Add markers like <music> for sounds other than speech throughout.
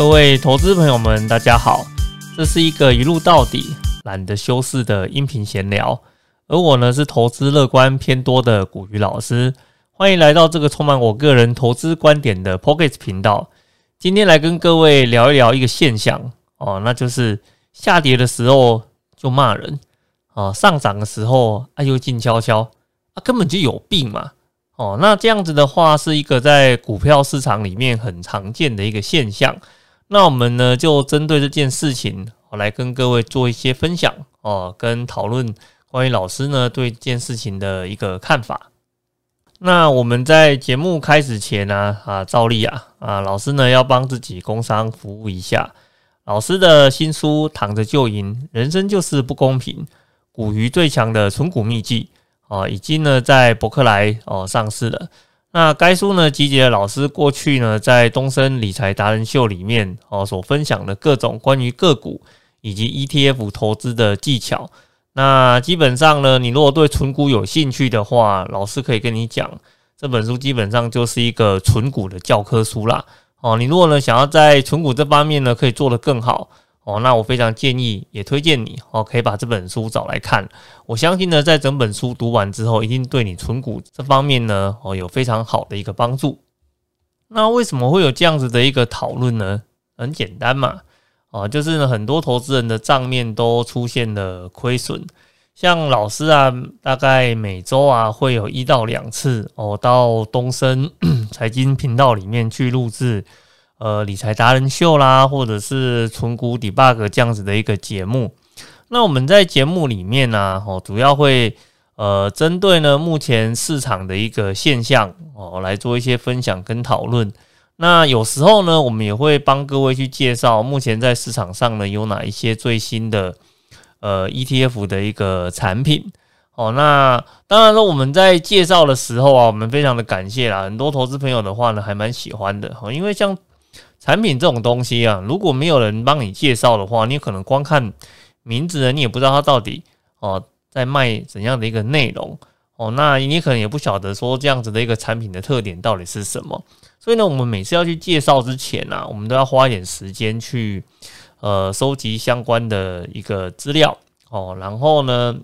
各位投资朋友们，大家好，这是一个一路到底、懒得修饰的音频闲聊。而我呢，是投资乐观偏多的古鱼老师，欢迎来到这个充满我个人投资观点的 Pocket 频道。今天来跟各位聊一聊一个现象哦，那就是下跌的时候就骂人啊，上涨的时候啊又静悄悄啊，根本就有病嘛。哦，那这样子的话，是一个在股票市场里面很常见的一个现象。那我们呢，就针对这件事情，我来跟各位做一些分享哦，跟讨论关于老师呢对这件事情的一个看法。那我们在节目开始前呢，啊，照例啊，啊，老师呢要帮自己工商服务一下。老师的新书《躺着就赢，人生就是不公平》，股鱼最强的存股秘籍啊，已经呢在博客来哦上市了。那该书呢，集结了老师过去呢在东森理财达人秀里面哦所分享的各种关于个股以及 ETF 投资的技巧。那基本上呢，你如果对纯股有兴趣的话，老师可以跟你讲，这本书基本上就是一个纯股的教科书啦。哦，你如果呢想要在纯股这方面呢可以做得更好。哦，那我非常建议，也推荐你哦，可以把这本书找来看。我相信呢，在整本书读完之后，一定对你存股这方面呢，哦，有非常好的一个帮助。那为什么会有这样子的一个讨论呢？很简单嘛，哦，就是呢，很多投资人的账面都出现了亏损。像老师啊，大概每周啊会有一到两次哦，到东森 <coughs> 财经频道里面去录制。呃，理财达人秀啦，或者是存股 debug 这样子的一个节目。那我们在节目里面呢，哦，主要会呃针对呢目前市场的一个现象哦来做一些分享跟讨论。那有时候呢，我们也会帮各位去介绍目前在市场上呢有哪一些最新的呃 ETF 的一个产品。哦，那当然说我们在介绍的时候啊，我们非常的感谢啦，很多投资朋友的话呢还蛮喜欢的哦，因为像。产品这种东西啊，如果没有人帮你介绍的话，你可能光看名字呢，你也不知道它到底哦在卖怎样的一个内容哦。那你可能也不晓得说这样子的一个产品的特点到底是什么。所以呢，我们每次要去介绍之前呢，我们都要花一点时间去呃收集相关的一个资料哦，然后呢，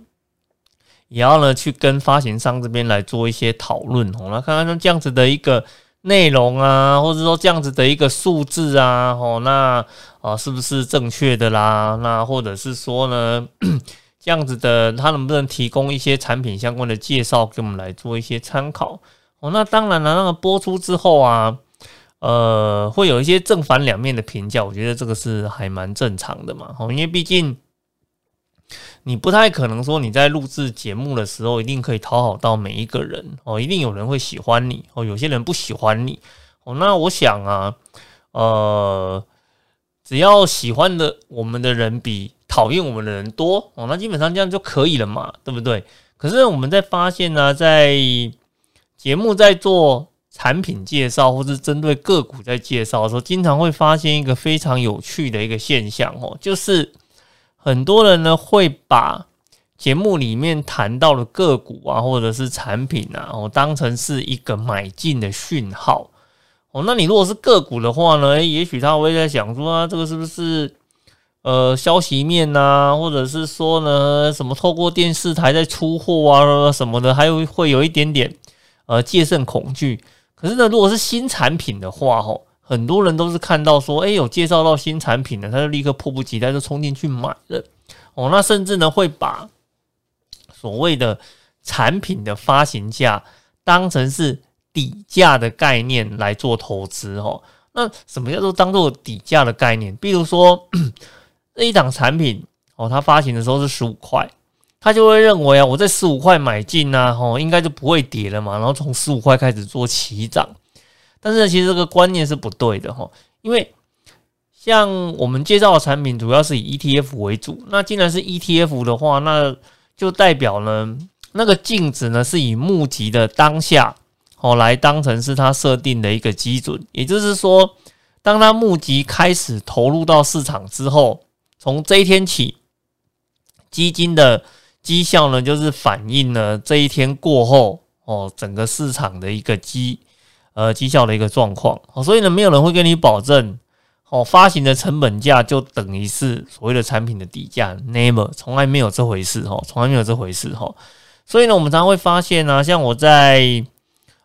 也要呢去跟发行商这边来做一些讨论哦，来看看像这样子的一个。内容啊，或者说这样子的一个数字啊，哦，那啊是不是正确的啦？那或者是说呢，<clears throat> 这样子的，他能不能提供一些产品相关的介绍给我们来做一些参考？哦，那当然了，那个播出之后啊，呃，会有一些正反两面的评价，我觉得这个是还蛮正常的嘛，哦，因为毕竟。你不太可能说你在录制节目的时候一定可以讨好到每一个人哦，一定有人会喜欢你哦，有些人不喜欢你哦。那我想啊，呃，只要喜欢的我们的人比讨厌我们的人多哦，那基本上这样就可以了嘛，对不对？可是我们在发现呢，在节目在做产品介绍或是针对个股在介绍的时候，经常会发现一个非常有趣的一个现象哦，就是。很多人呢会把节目里面谈到的个股啊，或者是产品啊，哦，当成是一个买进的讯号哦。那你如果是个股的话呢，也许他会在想说啊，这个是不是呃消息面呐，或者是说呢什么透过电视台在出货啊什么的，还有会有一点点呃戒慎恐惧。可是呢，如果是新产品的话，吼。很多人都是看到说，哎，有介绍到新产品了，他就立刻迫不及待就冲进去买了。哦，那甚至呢会把所谓的产品的发行价当成是底价的概念来做投资。哦，那什么叫做当做底价的概念？比如说 <coughs> 这一档产品，哦，它发行的时候是十五块，他就会认为啊，我在十五块买进啊，哦，应该就不会跌了嘛，然后从十五块开始做起涨。但是其实这个观念是不对的哈，因为像我们介绍的产品主要是以 ETF 为主，那既然是 ETF 的话，那就代表呢那个净值呢是以募集的当下哦来当成是它设定的一个基准，也就是说，当它募集开始投入到市场之后，从这一天起，基金的绩效呢就是反映了这一天过后哦整个市场的一个基。呃，绩效的一个状况，所以呢，没有人会跟你保证，哦，发行的成本价就等于是所谓的产品的底价，never 从来没有这回事哈，从来没有这回事哈。所以呢，我们常常会发现呢，像我在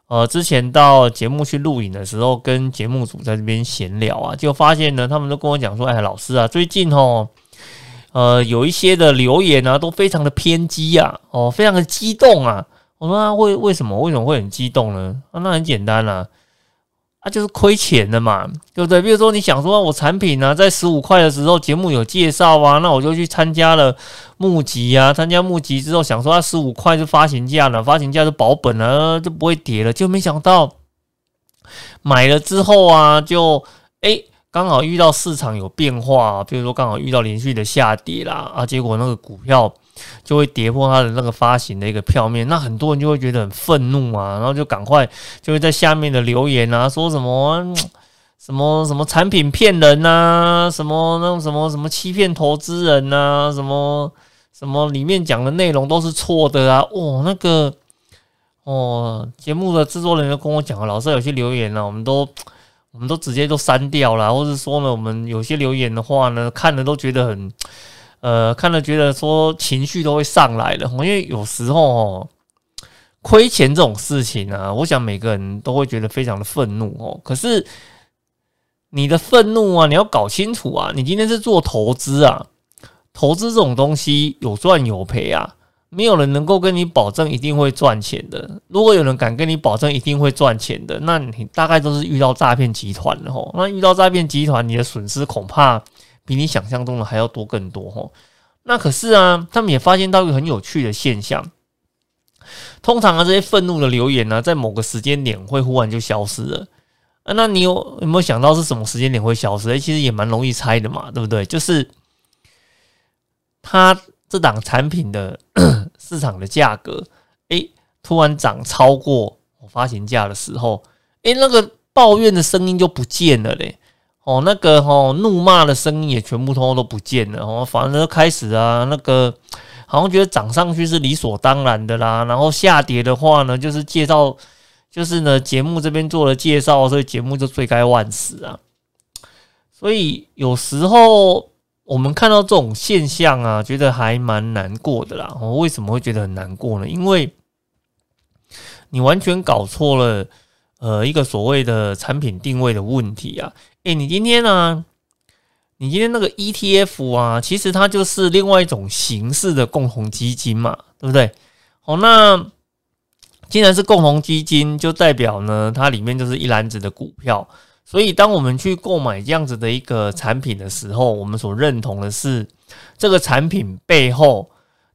呃之前到节目去录影的时候，跟节目组在这边闲聊啊，就发现呢，他们都跟我讲说，哎，老师啊，最近哦。呃，有一些的留言呢，都非常的偏激啊，哦，非常的激动啊。我说啊，为为什么为什么会很激动呢？啊，那很简单啊，啊，就是亏钱的嘛，对不对？比如说你想说，我产品呢，在十五块的时候节目有介绍啊，那我就去参加了募集啊，参加募集之后想说，它十五块是发行价了，发行价是保本了，就不会跌了，就没想到买了之后啊，就哎。刚好遇到市场有变化，比如说刚好遇到连续的下跌啦，啊，结果那个股票就会跌破它的那个发行的一个票面，那很多人就会觉得很愤怒啊，然后就赶快就会在下面的留言啊，说什么 <tsk> 什么什么产品骗人呐，什么那种什么什么欺骗投资人呐，什么什么里面讲的内容都是错的啊，哦，那个哦，节目的制作人员跟我讲了，老师有些留言呢，我们都。我们都直接都删掉了，或者说呢，我们有些留言的话呢，看了都觉得很，呃，看了觉得说情绪都会上来了。因为有时候哦，亏钱这种事情啊，我想每个人都会觉得非常的愤怒哦。可是你的愤怒啊，你要搞清楚啊，你今天是做投资啊，投资这种东西有赚有赔啊。没有人能够跟你保证一定会赚钱的。如果有人敢跟你保证一定会赚钱的，那你大概都是遇到诈骗集团了吼。那遇到诈骗集团，你的损失恐怕比你想象中的还要多更多吼。那可是啊，他们也发现到一个很有趣的现象。通常啊，这些愤怒的留言呢，在某个时间点会忽然就消失了。啊，那你有有没有想到是什么时间点会消失？哎，其实也蛮容易猜的嘛，对不对？就是他。这档产品的 <coughs> 市场的价格，诶，突然涨超过我发行价的时候，诶，那个抱怨的声音就不见了嘞，哦，那个哦怒骂的声音也全部通通都不见了，哦，反而开始啊，那个好像觉得涨上去是理所当然的啦，然后下跌的话呢，就是介绍，就是呢节目这边做了介绍，所以节目就罪该万死啊，所以有时候。我们看到这种现象啊，觉得还蛮难过的啦。我为什么会觉得很难过呢？因为你完全搞错了，呃，一个所谓的产品定位的问题啊。诶，你今天呢？你今天那个 ETF 啊，其实它就是另外一种形式的共同基金嘛，对不对？好，那既然是共同基金，就代表呢，它里面就是一篮子的股票。所以，当我们去购买这样子的一个产品的时候，我们所认同的是这个产品背后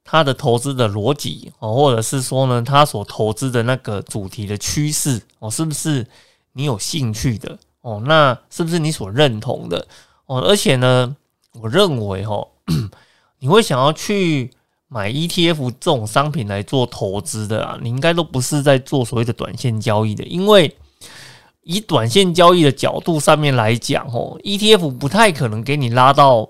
他的投资的逻辑哦，或者是说呢，他所投资的那个主题的趋势哦，是不是你有兴趣的哦？那是不是你所认同的哦？而且呢，我认为哦，<clears throat> 你会想要去买 ETF 这种商品来做投资的啊，你应该都不是在做所谓的短线交易的，因为。以短线交易的角度上面来讲，哦，ETF 不太可能给你拉到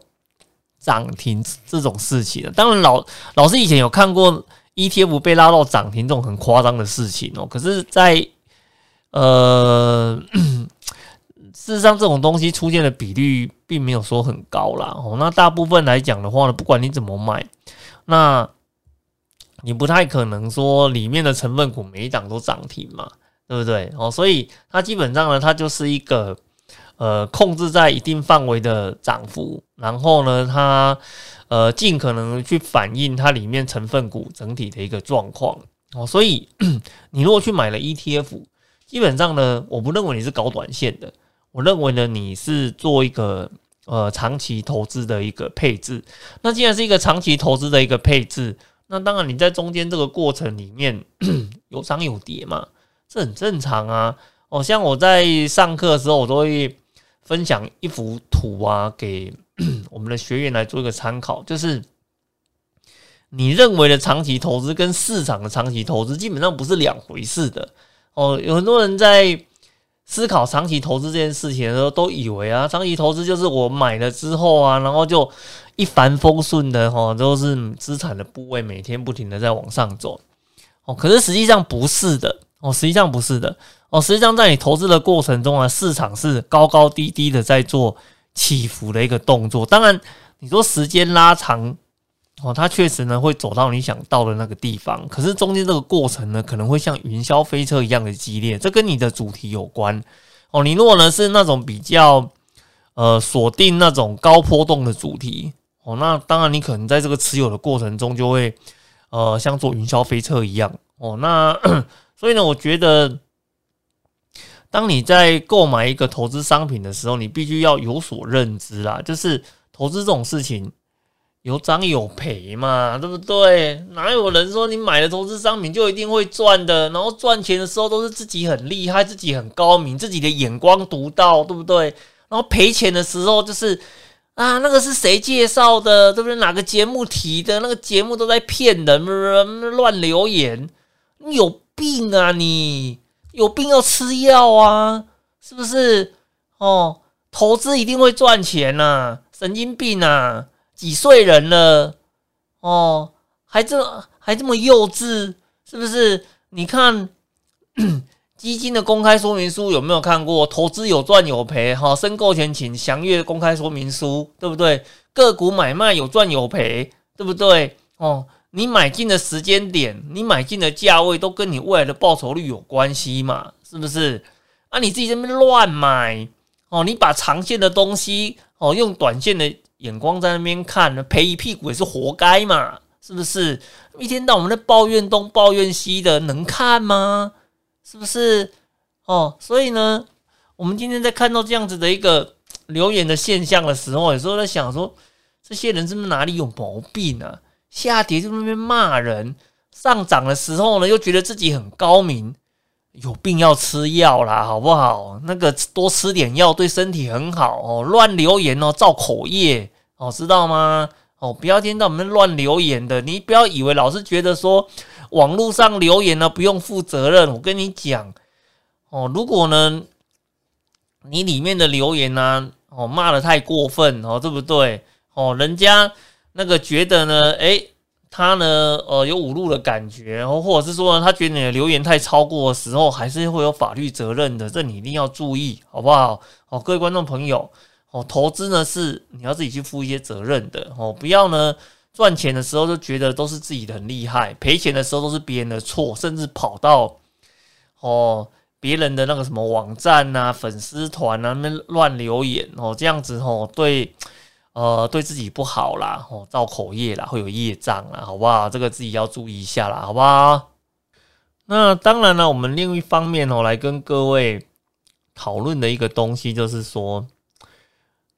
涨停这种事情的。当然，老老师以前有看过 ETF 被拉到涨停这种很夸张的事情哦。可是，在呃，<clears throat> 事实上，这种东西出现的比率并没有说很高啦。哦，那大部分来讲的话呢，不管你怎么买，那你不太可能说里面的成分股每一档都涨停嘛。对不对？哦，所以它基本上呢，它就是一个呃控制在一定范围的涨幅，然后呢，它呃尽可能去反映它里面成分股整体的一个状况哦。所以 <clears throat> 你如果去买了 ETF，基本上呢，我不认为你是搞短线的，我认为呢你是做一个呃长期投资的一个配置。那既然是一个长期投资的一个配置，那当然你在中间这个过程里面 <clears throat> 有涨有跌嘛。这很正常啊！哦，像我在上课的时候，我都会分享一幅图啊，给 <clears throat> 我们的学员来做一个参考。就是你认为的长期投资跟市场的长期投资基本上不是两回事的哦。有很多人在思考长期投资这件事情的时候，都以为啊，长期投资就是我买了之后啊，然后就一帆风顺的哈，都是资产的部位每天不停的在往上走哦。可是实际上不是的。哦，实际上不是的。哦，实际上在你投资的过程中啊，市场是高高低低的在做起伏的一个动作。当然，你说时间拉长哦，它确实呢会走到你想到的那个地方，可是中间这个过程呢，可能会像云霄飞车一样的激烈。这跟你的主题有关哦。你如果呢是那种比较呃锁定那种高波动的主题哦，那当然你可能在这个持有的过程中就会呃像坐云霄飞车一样哦。那所以呢，我觉得。当你在购买一个投资商品的时候，你必须要有所认知啦。就是投资这种事情有涨有赔嘛，对不对？哪有人说你买了投资商品就一定会赚的？然后赚钱的时候都是自己很厉害、自己很高明、自己的眼光独到，对不对？然后赔钱的时候就是啊，那个是谁介绍的？对不对？哪个节目提的？那个节目都在骗人，乱留言，你有病啊你！有病要吃药啊，是不是？哦，投资一定会赚钱呐，神经病啊！几岁人了？哦，还这还这么幼稚，是不是？你看 <coughs> 基金的公开说明书有没有看过？投资有赚有赔，哈，申购前请详阅公开说明书，对不对？个股买卖有赚有赔，对不对？哦。你买进的时间点，你买进的价位都跟你未来的报酬率有关系嘛？是不是？啊，你自己这边乱买哦，你把长线的东西哦，用短线的眼光在那边看，赔一屁股也是活该嘛？是不是？一天到晚在抱怨东抱怨西的，能看吗？是不是？哦，所以呢，我们今天在看到这样子的一个留言的现象的时候，有时候在想说，这些人是不是哪里有毛病啊？下跌就那边骂人，上涨的时候呢，又觉得自己很高明，有病要吃药啦，好不好？那个多吃点药对身体很好哦。乱留言哦，造口业哦，知道吗？哦，不要听到我们乱留言的，你不要以为老是觉得说网络上留言呢不用负责任。我跟你讲哦，如果呢你里面的留言呢哦骂的太过分哦，对不对？哦，人家。那个觉得呢，诶，他呢，呃，有侮辱的感觉，然后或者是说呢，他觉得你的留言太超过的时候，还是会有法律责任的，这你一定要注意，好不好？哦，各位观众朋友，哦，投资呢是你要自己去负一些责任的，哦，不要呢赚钱的时候就觉得都是自己的很厉害，赔钱的时候都是别人的错，甚至跑到哦别人的那个什么网站啊、粉丝团啊那乱留言，哦，这样子哦，对。呃，对自己不好啦，哦，造口业啦，会有业障啦，好不好？这个自己要注意一下啦，好不好？那当然了，我们另一方面哦，来跟各位讨论的一个东西，就是说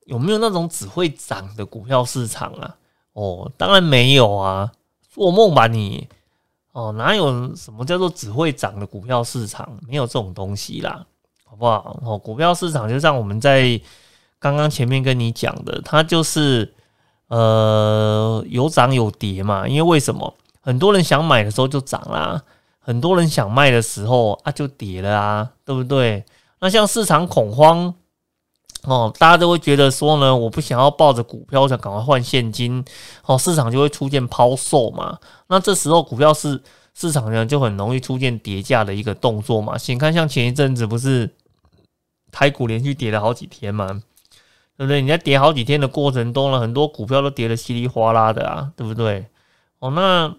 有没有那种只会涨的股票市场啊？哦，当然没有啊，做梦吧你！哦，哪有什么叫做只会涨的股票市场？没有这种东西啦，好不好？哦，股票市场就像我们在。刚刚前面跟你讲的，它就是呃有涨有跌嘛，因为为什么很多人想买的时候就涨啦，很多人想卖的时候啊就跌了啊，对不对？那像市场恐慌哦，大家都会觉得说呢，我不想要抱着股票，想赶快换现金哦，市场就会出现抛售嘛。那这时候股票市市场呢就很容易出现跌价的一个动作嘛。先看像前一阵子不是台股连续跌了好几天嘛。对不对？你在跌好几天的过程中呢，很多股票都跌得稀里哗啦的啊，对不对？哦，那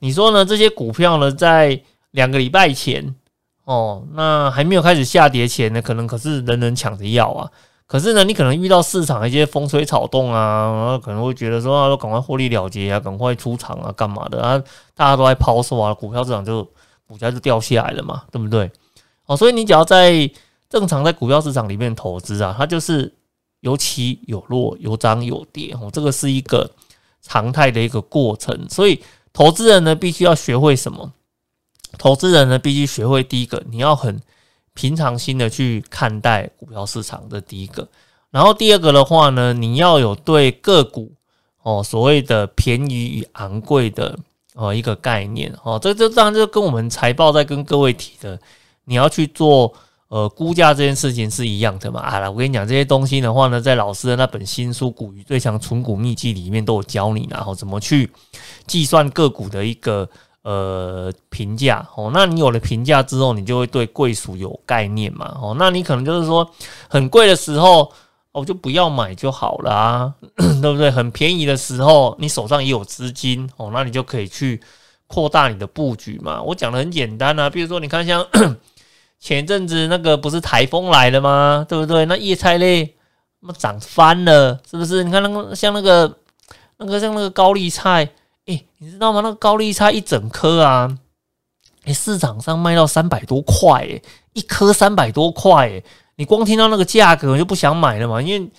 你说呢？这些股票呢，在两个礼拜前，哦，那还没有开始下跌前呢，可能可是人人抢着要啊。可是呢，你可能遇到市场一些风吹草动啊，可能会觉得说啊，赶快获利了结啊，赶快出场啊，干嘛的啊？大家都在抛售啊，股票市场就股价就掉下来了嘛，对不对？哦，所以你只要在正常在股票市场里面投资啊，它就是。有起有落，有涨有跌，哦，这个是一个常态的一个过程。所以，投资人呢，必须要学会什么？投资人呢，必须学会第一个，你要很平常心的去看待股票市场的第一个。然后第二个的话呢，你要有对个股哦所谓的便宜与昂贵的哦一个概念哦。这这当然就跟我们财报在跟各位提的，你要去做。呃，估价这件事情是一样的嘛？啊，我跟你讲这些东西的话呢，在老师的那本新书《股鱼最强存股秘籍》里面都有教你，然后怎么去计算个股的一个呃评价哦。那你有了评价之后，你就会对贵属有概念嘛？哦，那你可能就是说很贵的时候哦，就不要买就好了啊，<clears throat> 对不对？很便宜的时候，你手上也有资金哦，那你就可以去扩大你的布局嘛。我讲的很简单啊，比如说你看像前阵子那个不是台风来了吗？对不对？那叶菜类那涨翻了，是不是？你看那个像那个那个像那个高丽菜，诶，你知道吗？那个高丽菜一整颗啊，诶，市场上卖到三百多块，诶，一颗三百多块，诶。你光听到那个价格就不想买了嘛？因为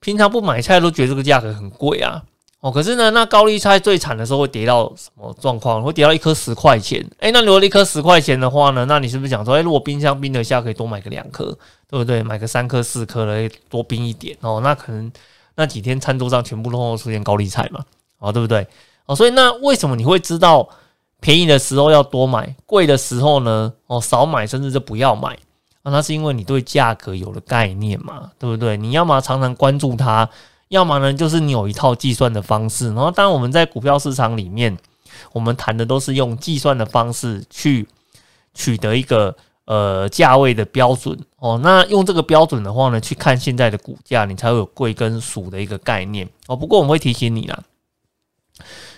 平常不买菜都觉得这个价格很贵啊。哦，可是呢，那高丽菜最惨的时候会跌到什么状况？会跌到一颗十块钱。诶，那如果一颗十块钱的话呢？那你是不是讲说，诶，如果冰箱冰得下，可以多买个两颗，对不对？买个三颗四颗的，多冰一点哦。那可能那几天餐桌上全部都会出现高丽菜嘛？哦，对不对？哦，所以那为什么你会知道便宜的时候要多买，贵的时候呢？哦，少买甚至就不要买。那是因为你对价格有了概念嘛，对不对？你要么常常关注它，要么呢就是你有一套计算的方式。然后，当我们在股票市场里面，我们谈的都是用计算的方式去取得一个呃价位的标准哦。那用这个标准的话呢，去看现在的股价，你才会有贵跟俗的一个概念哦。不过我们会提醒你啦，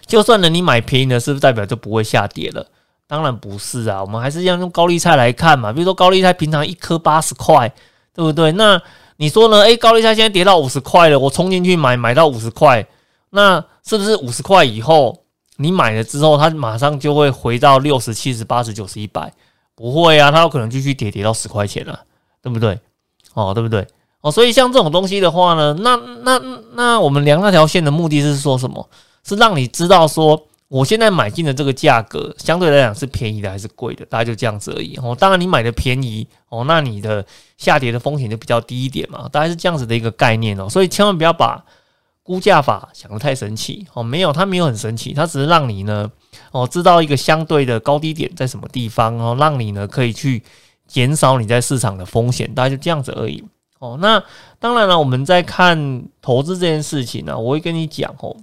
就算呢你买便宜的，是不是代表就不会下跌了？当然不是啊，我们还是要用高丽菜来看嘛。比如说高丽菜平常一颗八十块，对不对？那你说呢？诶，高丽菜现在跌到五十块了，我冲进去买，买到五十块，那是不是五十块以后你买了之后，它马上就会回到六十七十八十九十一百？不会啊，它有可能继续跌，跌到十块钱了，对不对？哦，对不对？哦，所以像这种东西的话呢，那那那我们量那条线的目的是说什么？是让你知道说。我现在买进的这个价格相对来讲是便宜的还是贵的？大概就这样子而已哦。当然你买的便宜哦，那你的下跌的风险就比较低一点嘛，大概是这样子的一个概念哦。所以千万不要把估价法想得太神奇哦，没有，它没有很神奇，它只是让你呢哦知道一个相对的高低点在什么地方哦，让你呢可以去减少你在市场的风险，大概就这样子而已哦。那当然了，我们在看投资这件事情呢，我会跟你讲哦。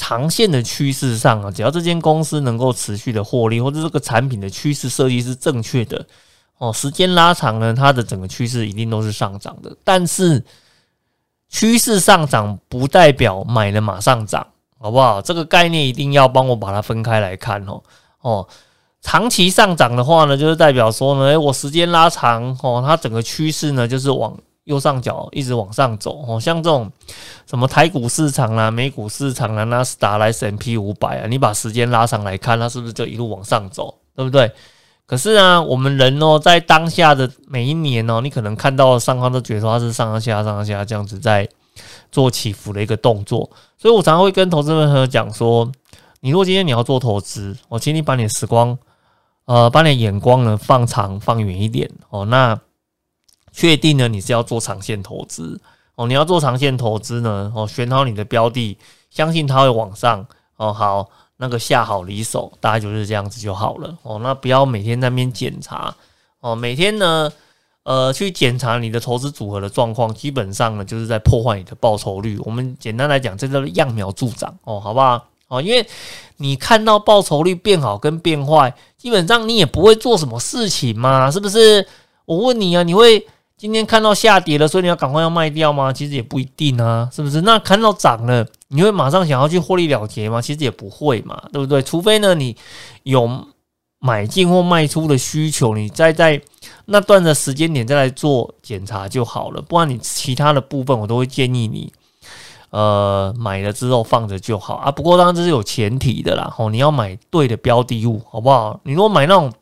长线的趋势上啊，只要这间公司能够持续的获利，或者这个产品的趋势设计是正确的哦，时间拉长呢，它的整个趋势一定都是上涨的。但是趋势上涨不代表买了马上涨，好不好？这个概念一定要帮我把它分开来看哦。哦，长期上涨的话呢，就是代表说呢，诶，我时间拉长哦，它整个趋势呢就是往。右上角一直往上走哦，像这种什么台股市场啦、美股市场啦、纳斯达来 S M P 五百啊，你把时间拉长来看，它是不是就一路往上走，对不对？可是呢，我们人哦，在当下的每一年哦，你可能看到上方都觉得它是上上下上下这样子在做起伏的一个动作，所以我常常会跟投资朋友讲说，你如果今天你要做投资，我请你把你的时光，呃，把你的眼光呢放长放远一点哦，那。确定呢？你是要做长线投资哦？你要做长线投资呢？哦，选好你的标的，相信它会往上哦。好，那个下好离手，大概就是这样子就好了哦。那不要每天在那边检查哦，每天呢，呃，去检查你的投资组合的状况，基本上呢，就是在破坏你的报酬率。我们简单来讲，这叫做揠苗助长哦，好不好？哦，因为你看到报酬率变好跟变坏，基本上你也不会做什么事情嘛，是不是？我问你啊，你会？今天看到下跌了，所以你要赶快要卖掉吗？其实也不一定啊，是不是？那看到涨了，你会马上想要去获利了结吗？其实也不会嘛，对不对？除非呢，你有买进或卖出的需求，你再在那段的时间点再来做检查就好了。不然你其他的部分，我都会建议你，呃，买了之后放着就好啊。不过当然这是有前提的啦，哦，你要买对的标的物，好不好？你如果买那种。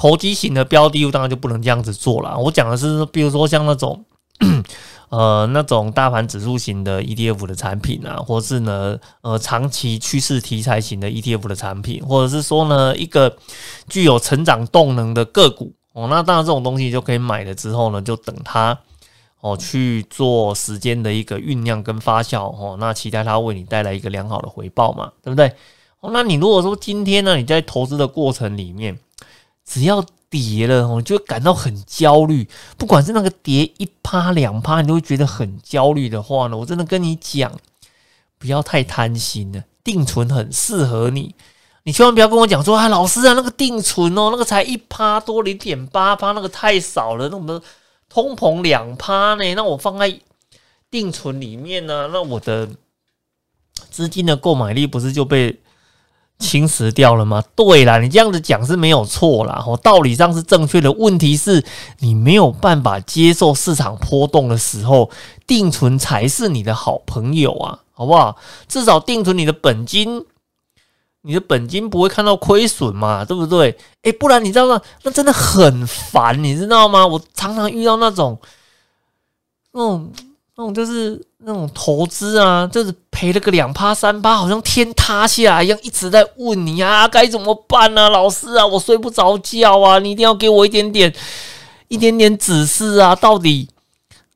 投机型的标的物当然就不能这样子做了。我讲的是，比如说像那种，<clears throat> 呃，那种大盘指数型的 ETF 的产品啊，或是呢，呃，长期趋势题材型的 ETF 的产品，或者是说呢，一个具有成长动能的个股哦，那当然这种东西就可以买了之后呢，就等它哦去做时间的一个酝酿跟发酵哦，那期待它为你带来一个良好的回报嘛，对不对？哦，那你如果说今天呢，你在投资的过程里面，只要跌了，我就感到很焦虑。不管是那个跌一趴两趴，你都会觉得很焦虑的话呢，我真的跟你讲，不要太贪心了。定存很适合你，你千万不要跟我讲说啊，老师啊，那个定存哦，那个才一趴多零点八趴，那个太少了，那我们通膨两趴呢，那我放在定存里面呢，那我的资金的购买力不是就被侵蚀掉了吗？对啦，你这样子讲是没有错啦，哦，道理上是正确的。问题是你没有办法接受市场波动的时候，定存才是你的好朋友啊，好不好？至少定存你的本金。你的本金不会看到亏损嘛？对不对？诶，不然你知道吗？那真的很烦，你知道吗？我常常遇到那种，那种那种就是那种投资啊，就是赔了个两趴三趴，好像天塌下来一样，一直在问你啊，该怎么办呢？老师啊，我睡不着觉啊，你一定要给我一点点一点点指示啊，到底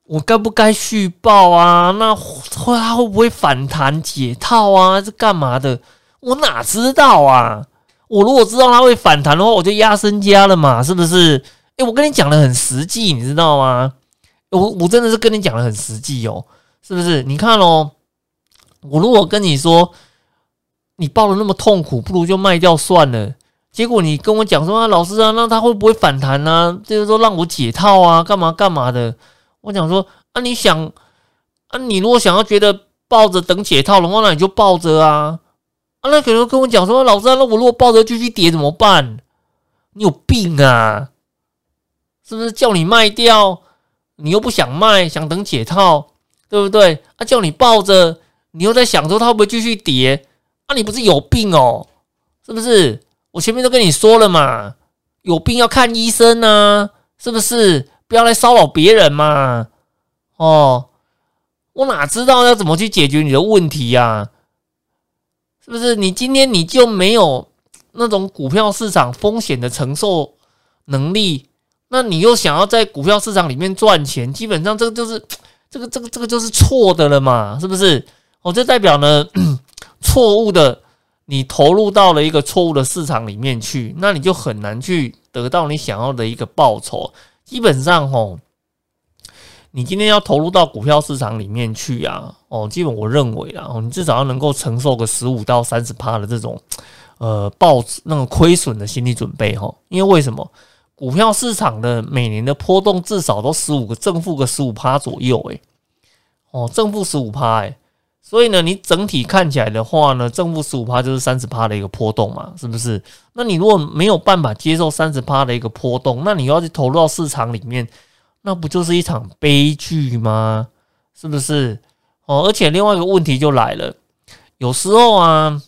我该不该续报啊？那会它会不会反弹解套啊？是干嘛的？我哪知道啊！我如果知道它会反弹的话，我就压身家了嘛，是不是？诶，我跟你讲的很实际，你知道吗？我我真的是跟你讲的很实际哦，是不是？你看哦，我如果跟你说你抱的那么痛苦，不如就卖掉算了。结果你跟我讲说啊，老师啊，那他会不会反弹呢？就是说让我解套啊，干嘛干嘛的？我讲说啊，你想啊，你如果想要觉得抱着等解套的话，那你就抱着啊。啊，那可能跟我讲说，老师啊，那我如果抱着继续跌怎么办？你有病啊？是不是叫你卖掉，你又不想卖，想等解套，对不对？啊，叫你抱着，你又在想说它会不会继续跌？啊，你不是有病哦？是不是？我前面都跟你说了嘛，有病要看医生呢，是不是？不要来骚扰别人嘛。哦，我哪知道要怎么去解决你的问题呀？是不是你今天你就没有那种股票市场风险的承受能力？那你又想要在股票市场里面赚钱，基本上这个就是 <tsk> 这个这个这个就是错的了嘛？是不是？哦，这代表呢 <clears throat> 错误的，你投入到了一个错误的市场里面去，那你就很难去得到你想要的一个报酬。基本上，哦。你今天要投入到股票市场里面去啊？哦，基本我认为啊，你至少要能够承受个十五到三十趴的这种呃报那种亏损的心理准备哈。因为为什么股票市场的每年的波动至少都十五个正负个十五趴左右？诶，哦，正负十五趴诶，所以呢，你整体看起来的话呢，正负十五趴就是三十趴的一个波动嘛，是不是？那你如果没有办法接受三十趴的一个波动，那你要去投入到市场里面。那不就是一场悲剧吗？是不是？哦，而且另外一个问题就来了，有时候啊，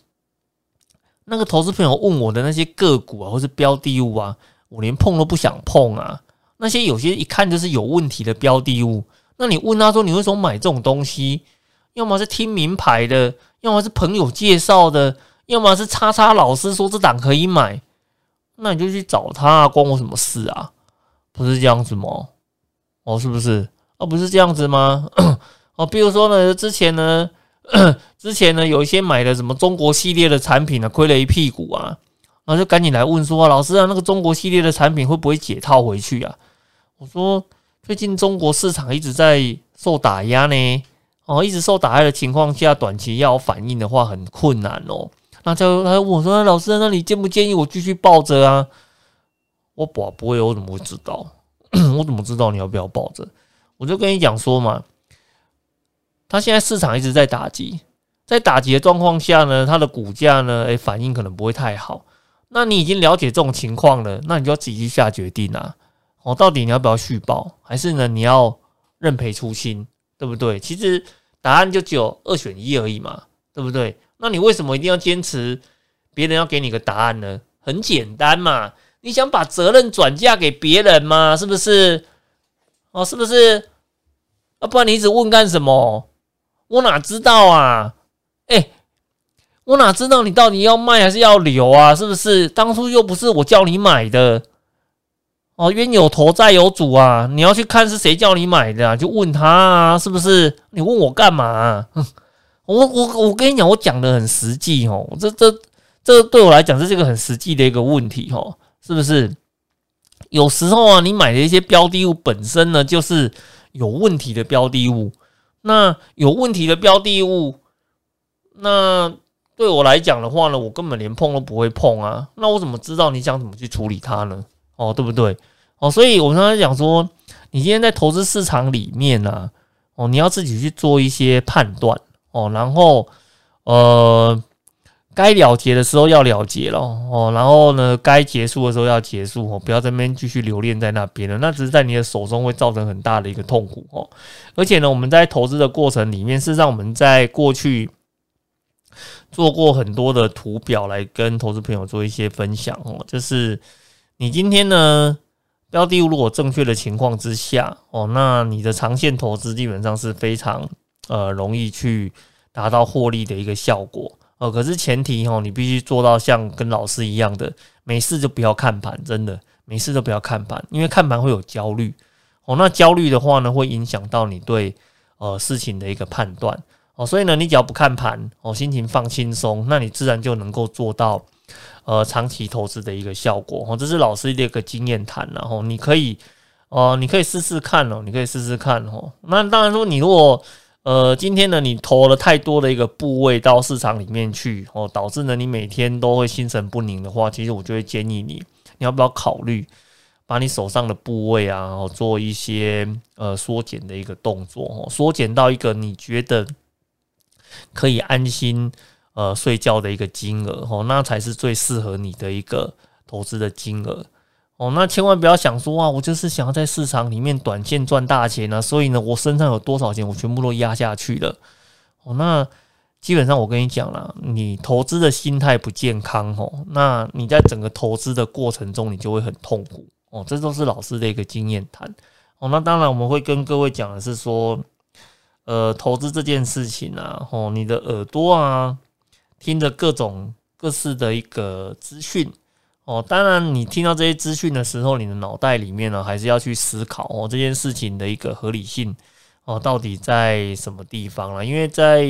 那个投资朋友问我的那些个股啊，或是标的物啊，我连碰都不想碰啊。那些有些一看就是有问题的标的物，那你问他说你为什么买这种东西？要么是听名牌的，要么是朋友介绍的，要么是叉叉老师说这档可以买，那你就去找他啊，关我什么事啊？不是这样子吗？哦，是不是？哦，不是这样子吗？<coughs> 哦，比如说呢，之前呢，<coughs> 之前呢，有一些买的什么中国系列的产品呢，亏了一屁股啊，然后就赶紧来问说，老师啊，那个中国系列的产品会不会解套回去啊？我说，最近中国市场一直在受打压呢，哦，一直受打压的情况下，短期要反应的话很困难哦。那就他问我说，老师，那你建不建议我继续抱着啊？我不不会，我怎么会知道？<coughs> 我怎么知道你要不要抱着？我就跟你讲说嘛，他现在市场一直在打击，在打击的状况下呢，他的股价呢，诶，反应可能不会太好。那你已经了解这种情况了，那你就要自己去下决定啊。哦，到底你要不要续保，还是呢你要认赔出清，对不对？其实答案就只有二选一而已嘛，对不对？那你为什么一定要坚持别人要给你个答案呢？很简单嘛。你想把责任转嫁给别人吗？是不是？哦，是不是？啊，不然你一直问干什么？我哪知道啊？哎，我哪知道你到底要卖还是要留啊？是不是？当初又不是我叫你买的。哦，冤有头债有主啊！你要去看是谁叫你买的，啊，就问他啊，是不是？你问我干嘛？我我我跟你讲，我讲的很实际哦。这这这对我来讲，这是一个很实际的一个问题哦。是不是有时候啊，你买的一些标的物本身呢，就是有问题的标的物。那有问题的标的物，那对我来讲的话呢，我根本连碰都不会碰啊。那我怎么知道你想怎么去处理它呢？哦，对不对？哦，所以我刚才讲说，你今天在投资市场里面呢，哦，你要自己去做一些判断哦，然后呃。该了结的时候要了结了哦，然后呢，该结束的时候要结束哦，不要在那边继续留恋在那边了，那只是在你的手中会造成很大的一个痛苦哦。而且呢，我们在投资的过程里面，事实上我们在过去做过很多的图表来跟投资朋友做一些分享哦，就是你今天呢标的物如果正确的情况之下哦，那你的长线投资基本上是非常呃容易去达到获利的一个效果。哦，可是前提哦，你必须做到像跟老师一样的，没事就不要看盘，真的没事就不要看盘，因为看盘会有焦虑哦。那焦虑的话呢，会影响到你对呃事情的一个判断哦。所以呢，你只要不看盘哦，心情放轻松，那你自然就能够做到呃长期投资的一个效果哦。这是老师的一个经验谈，然后你可以哦，你可以试试看哦，你可以试试看哦。那当然说，你如果呃，今天呢，你投了太多的一个部位到市场里面去哦，导致呢你每天都会心神不宁的话，其实我就会建议你，你要不要考虑把你手上的部位啊，哦做一些呃缩减的一个动作哦，缩减到一个你觉得可以安心呃睡觉的一个金额哦，那才是最适合你的一个投资的金额。哦，那千万不要想说啊，我就是想要在市场里面短线赚大钱呢，所以呢，我身上有多少钱，我全部都压下去了。哦，那基本上我跟你讲了，你投资的心态不健康哦，那你在整个投资的过程中，你就会很痛苦哦。这都是老师的一个经验谈哦。那当然我们会跟各位讲的是说，呃，投资这件事情啊，哦，你的耳朵啊，听着各种各式的一个资讯。哦，当然，你听到这些资讯的时候，你的脑袋里面呢，还是要去思考哦，这件事情的一个合理性哦，到底在什么地方了？因为在，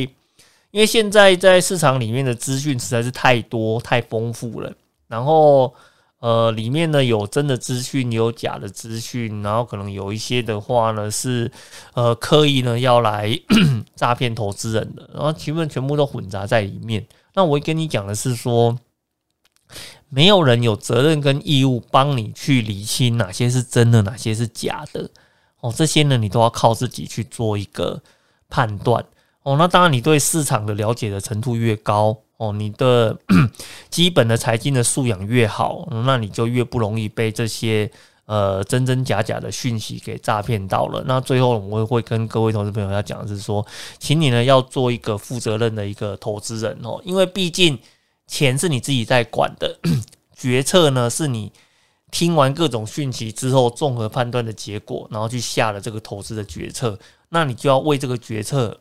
因为现在在市场里面的资讯实在是太多、太丰富了。然后，呃，里面呢有真的资讯，有假的资讯，然后可能有一些的话呢是，呃，刻意呢要来 <coughs> 诈骗投资人的，然后全部全部都混杂在里面。那我跟你讲的是说。没有人有责任跟义务帮你去理清哪些是真的，哪些是假的哦。这些呢，你都要靠自己去做一个判断哦。那当然，你对市场的了解的程度越高哦，你的 <clears throat> 基本的财经的素养越好，那你就越不容易被这些呃真真假假的讯息给诈骗到了。那最后，我会跟各位投资朋友要讲的是说，请你呢要做一个负责任的一个投资人哦，因为毕竟。钱是你自己在管的，决策呢是你听完各种讯息之后综合判断的结果，然后去下了这个投资的决策，那你就要为这个决策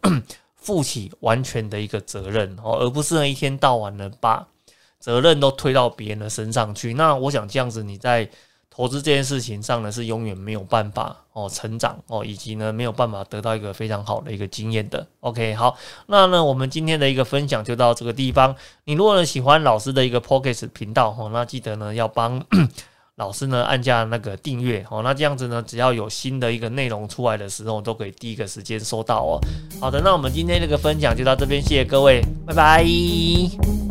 负起完全的一个责任哦，而不是呢一天到晚的把责任都推到别人的身上去。那我想这样子你在。投资这件事情上呢，是永远没有办法哦成长哦，以及呢没有办法得到一个非常好的一个经验的。OK，好，那呢我们今天的一个分享就到这个地方。你如果呢喜欢老师的一个 Pocket 频道哦，那记得呢要帮老师呢按下那个订阅哦，那这样子呢只要有新的一个内容出来的时候，都可以第一个时间收到哦。好的，那我们今天这个分享就到这边，谢谢各位，拜拜。